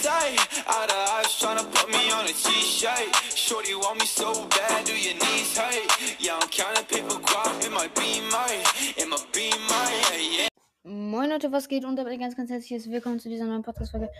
say? Out of eyes tryna put me on a t-shirt. Shorty want me so bad, do your knees hurt? Yeah, I'm counting paper guap in my beamer, in my beamer, yeah. Moin Leute, was geht? Und damit ein ganz, ganz herzliches Willkommen zu dieser neuen Podcast-Folge.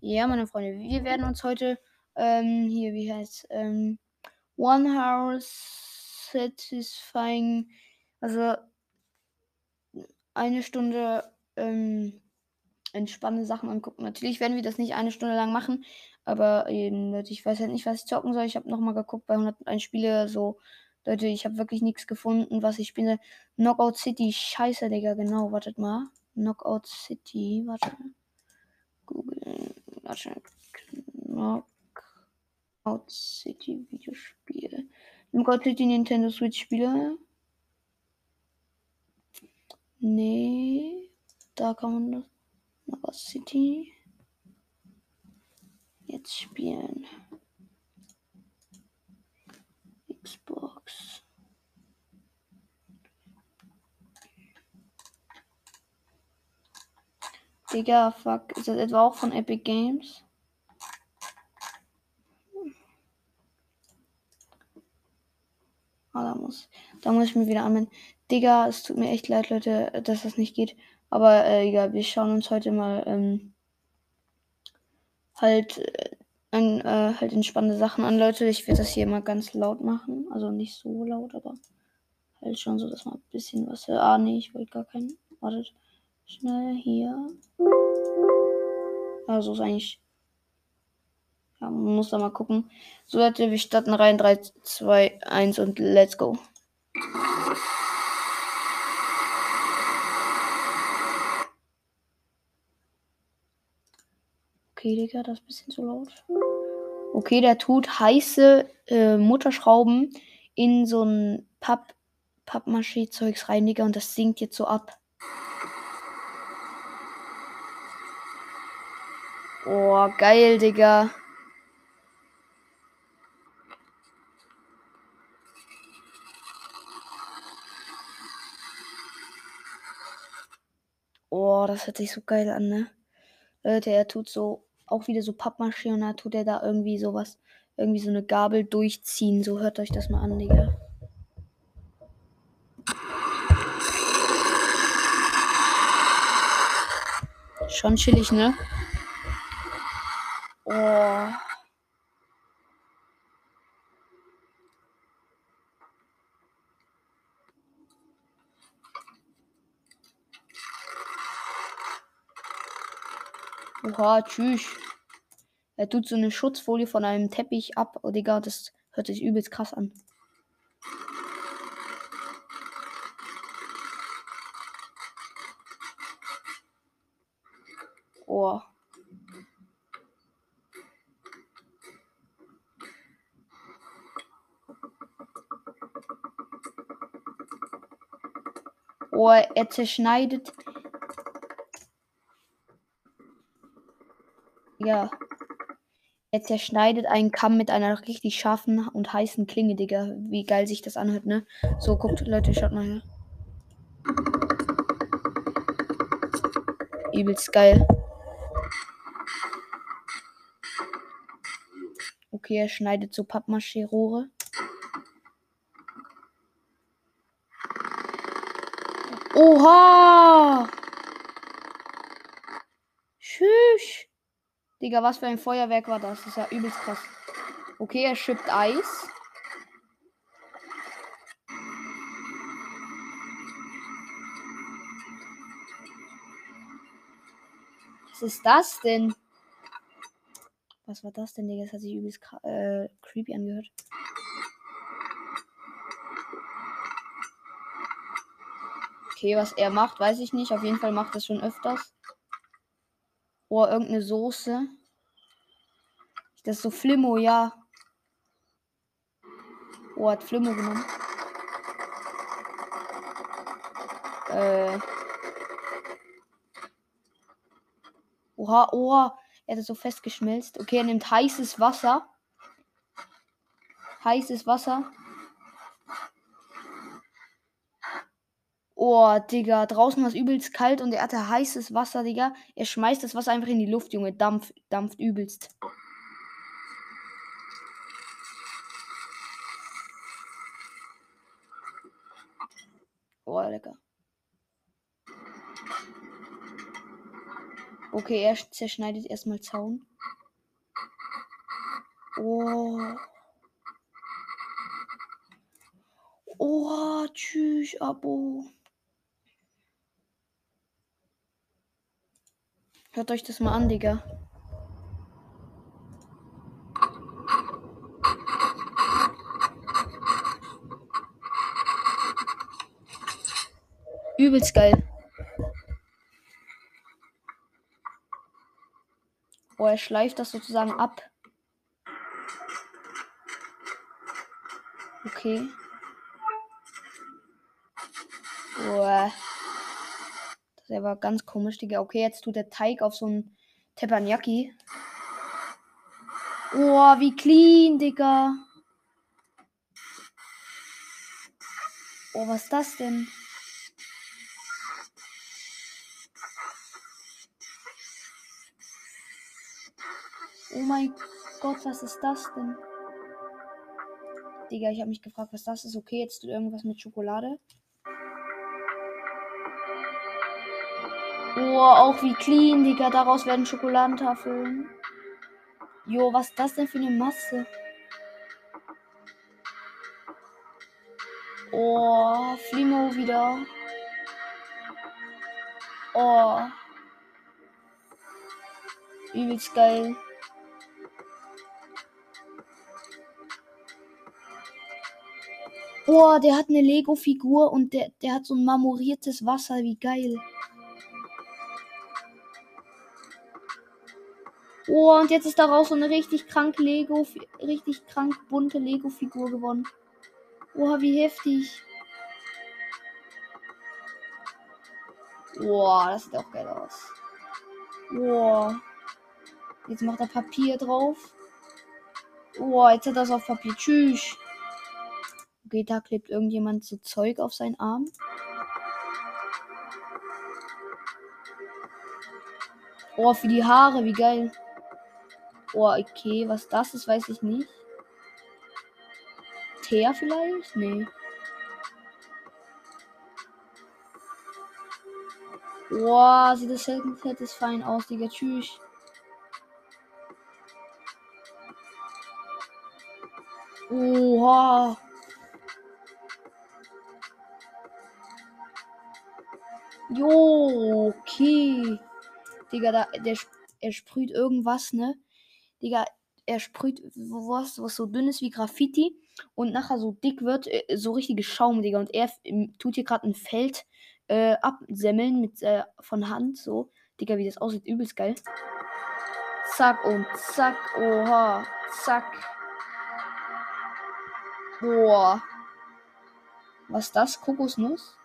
Ja, meine Freunde, wir werden uns heute ähm, hier, wie heißt ähm, One House Satisfying, also eine Stunde ähm, entspannende Sachen angucken. Natürlich werden wir das nicht eine Stunde lang machen, aber eben, Leute, ich weiß halt nicht, was ich zocken soll. Ich habe nochmal geguckt bei 101 Spiele, so, Leute, ich habe wirklich nichts gefunden, was ich spiele. Knockout City, scheiße, Digga, genau, wartet mal. Knockout City, warte. Google, warte. Knockout City Videospiel. Knockout City Nintendo Switch Spiele. Nee, da kann man das. Knockout City. Jetzt spielen. Xbox. Digga, fuck. Ist das etwa auch von Epic Games? Ah, da muss, da muss ich mir wieder anmelden. Digga, es tut mir echt leid, Leute, dass das nicht geht. Aber äh, egal, wir schauen uns heute mal ähm, halt, äh, an, äh, halt entspannende Sachen an, Leute. Ich werde das hier mal ganz laut machen. Also nicht so laut, aber halt schon so, dass man ein bisschen was. hört. Ah, nee, ich wollte gar keinen. Wartet. Schnell hier. Also ist eigentlich. Ja, man muss da mal gucken. So, Leute, wir starten rein. 3, 2, 1 und let's go. Okay, Digga, das ist ein bisschen zu laut. Okay, der tut heiße äh, Mutterschrauben in so ein Papp, Pappmaché-Zeugs rein, Digga, und das sinkt jetzt so ab. Oh, geil, Digga. Oh, das hört sich so geil an, ne? Leute, er tut so auch wieder so Pappmaché und da tut er da irgendwie sowas, irgendwie so eine Gabel durchziehen. So hört euch das mal an, Digga. Schon chillig, ne? Oh. Oha, tschüss. Er tut so eine Schutzfolie von einem Teppich ab. Oh, Digga, das hört sich übelst krass an. Oh. Oh, er zerschneidet. Ja. Er zerschneidet einen Kamm mit einer richtig scharfen und heißen Klinge, Digga. Wie geil sich das anhört, ne? So, guckt, Leute, schaut mal her. Übelst geil. Okay, er schneidet so Pappmaché-Rohre. Oha! Tschüss. Digga, was für ein Feuerwerk war das? Das ist ja übelst krass. Okay, er schippt Eis. Was ist das denn? Was war das denn, Digga? Das hat sich übelst äh, creepy angehört. Okay, was er macht, weiß ich nicht. Auf jeden Fall macht es schon öfters. Oh, irgendeine Soße. Das ist so Flimmo, ja. Oh, hat Flimmo genommen. Äh. Oha, oha. Er hat es so festgeschmilzt. Okay, er nimmt heißes Wasser. Heißes Wasser. Oh, Digga, draußen war es übelst kalt und er hatte heißes Wasser, Digga. Er schmeißt das Wasser einfach in die Luft, Junge. Dampf, dampft übelst. Oh, lecker. Okay, er zerschneidet erstmal Zaun. Oh. Oh, tschüss, Abo. Hört euch das mal an, Digga. Übelst geil. Oh, er schleift das sozusagen ab. Okay. Boah. Das war ganz komisch, Digga. Okay, jetzt tut der Teig auf so ein Teppanyaki. Oh, wie clean, Digga. Oh, was ist das denn? Oh mein Gott, was ist das denn? Digga, ich habe mich gefragt, was das ist. Okay, jetzt tut irgendwas mit Schokolade. Oh, auch wie clean, Digga. Daraus werden Schokoladentafeln. Jo, was ist das denn für eine Masse? Oh, Flimo wieder. Oh. Übelst geil. Oh, der hat eine Lego-Figur und der, der hat so ein marmoriertes Wasser. Wie geil. Oh, und jetzt ist daraus so eine richtig krank Lego, richtig krank bunte Lego-Figur gewonnen. Oh, wie heftig. Boah, das sieht auch geil aus. Boah. Jetzt macht er Papier drauf. Boah, jetzt hat er es auf Papier. Tschüss. Okay, da klebt irgendjemand so Zeug auf seinen Arm. Oh, für die Haare, wie geil. Oh, okay, was das ist, weiß ich nicht. Teer vielleicht? Nee. Boah, sieht das fettes fein aus, Digga. Tschüss. Oha. Jo, okay. Digga, da, der, er sprüht irgendwas, ne? Digga, er sprüht was, was so dünn ist wie Graffiti und nachher so dick wird, äh, so richtige Schaum, Digga. Und er tut hier gerade ein Feld äh, absemmeln mit, äh, von Hand, so. Digga, wie das aussieht, übelst geil. Zack und zack, oha, zack. Boah. Was ist das? Kokosnuss?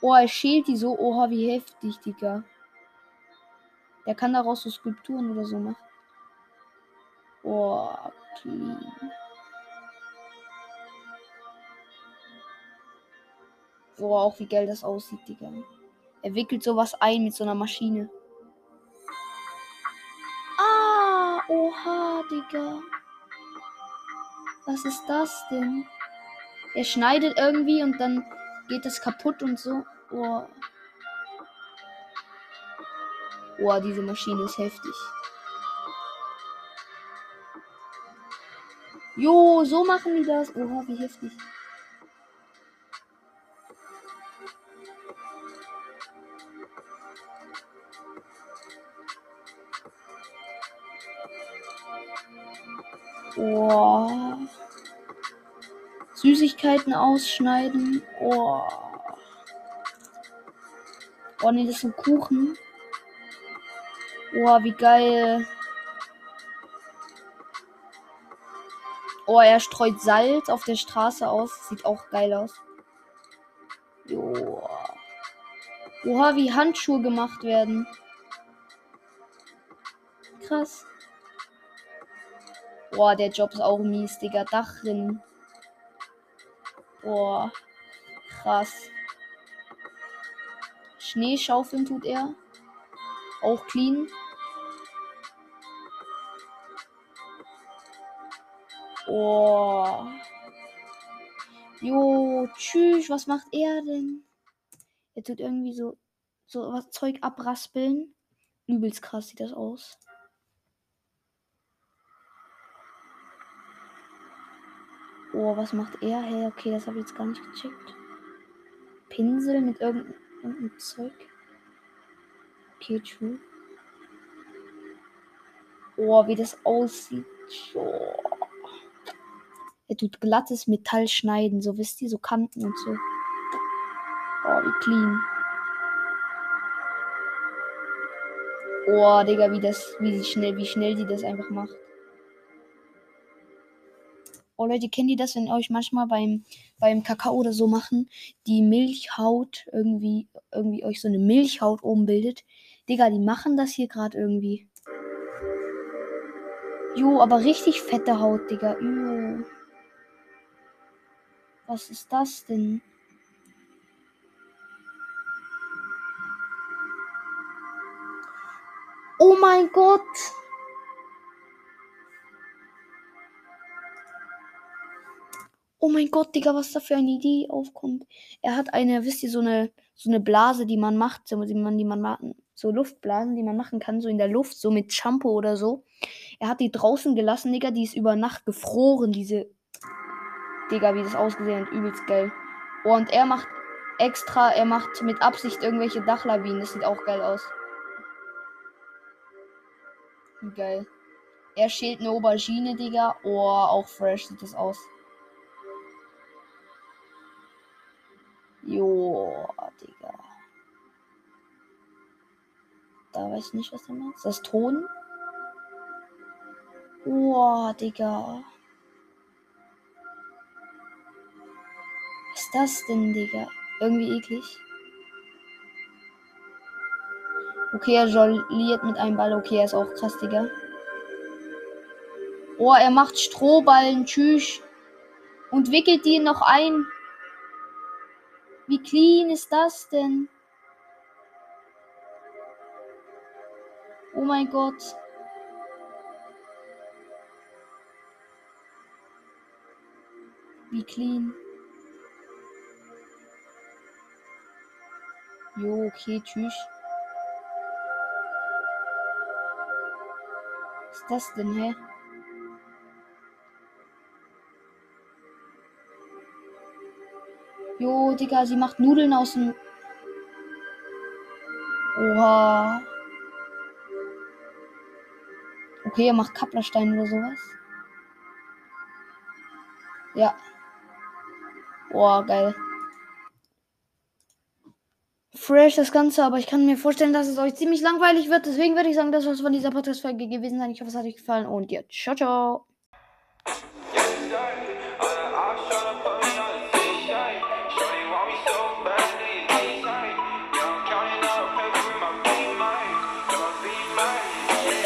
Oh, er schält die so. Oha, wie heftig, Digga. Der kann daraus so Skulpturen oder so machen. Clean. Boah, auch wie geil das aussieht, Digga. Er wickelt sowas ein mit so einer Maschine. Ah, oha, Digga. Was ist das denn? Er schneidet irgendwie und dann geht das kaputt und so. Boah. Boah, diese Maschine ist heftig. Jo, so machen die das. Oha, wie heftig. Oh. Süßigkeiten ausschneiden. Oh. Oh ne, das sind Kuchen. Oh, wie geil. Oh, er streut Salz auf der Straße aus. Sieht auch geil aus. Joa. Oha, wie Handschuhe gemacht werden. Krass. Boah, der Job ist auch mies, Digga. Dachrin. Boah. Krass. Schneeschaufeln tut er. Auch clean. Oh. Jo, tschüss. Was macht er denn? Er tut irgendwie so, so was Zeug abraspeln. Übelst krass sieht das aus. Oh, was macht er? Hey, okay, das habe ich jetzt gar nicht gecheckt. Pinsel mit irgendeinem, Zeug. Okay, true. Oh, wie das aussieht. Oh. Er tut glattes Metall schneiden, so wisst ihr, so Kanten und so. Oh, wie clean. Oh, Digga, wie das, wie schnell, wie schnell die das einfach macht. Oh Leute, kennt ihr das, wenn euch manchmal beim, beim Kakao oder so machen, die Milchhaut irgendwie, irgendwie euch so eine Milchhaut oben bildet? Digga, die machen das hier gerade irgendwie. Jo, aber richtig fette Haut, Digga. Jo. Was ist das denn? Oh mein Gott! Oh mein Gott, Digga, was da für eine Idee aufkommt. Er hat eine, wisst ihr, so eine, so eine Blase, die man macht, so, die man, die man machen, so Luftblasen, die man machen kann, so in der Luft, so mit Shampoo oder so. Er hat die draußen gelassen, Digga, die ist über Nacht gefroren, diese. Digga, wie das ausgesehen hat, übelst geil. Und er macht extra, er macht mit Absicht irgendwelche Dachlawinen, das sieht auch geil aus. Geil. Er schält eine Aubergine, Digga. Oh, auch fresh sieht das aus. Jo, Digga. Da weiß ich nicht, was er macht. Das Ton? Boah, Digga. Was ist das denn, Digga? Irgendwie eklig. Okay, er jongliert mit einem Ball. Okay, er ist auch krass, Digga. Oh, er macht Strohballen. Tschüss. Und wickelt die noch ein. Wie clean ist das denn? Oh mein Gott. Wie clean. Jo, okay, tschüss. Was ist das denn, hä? Jo, Digga, sie macht Nudeln aus dem. Oha. Okay, er macht Kapplerstein oder sowas. Ja. Boah, geil. Fresh das Ganze, aber ich kann mir vorstellen, dass es euch ziemlich langweilig wird. Deswegen würde ich sagen, das soll es von dieser Podcast-Folge gewesen sein. Ich hoffe, es hat euch gefallen und ja, ciao, ciao.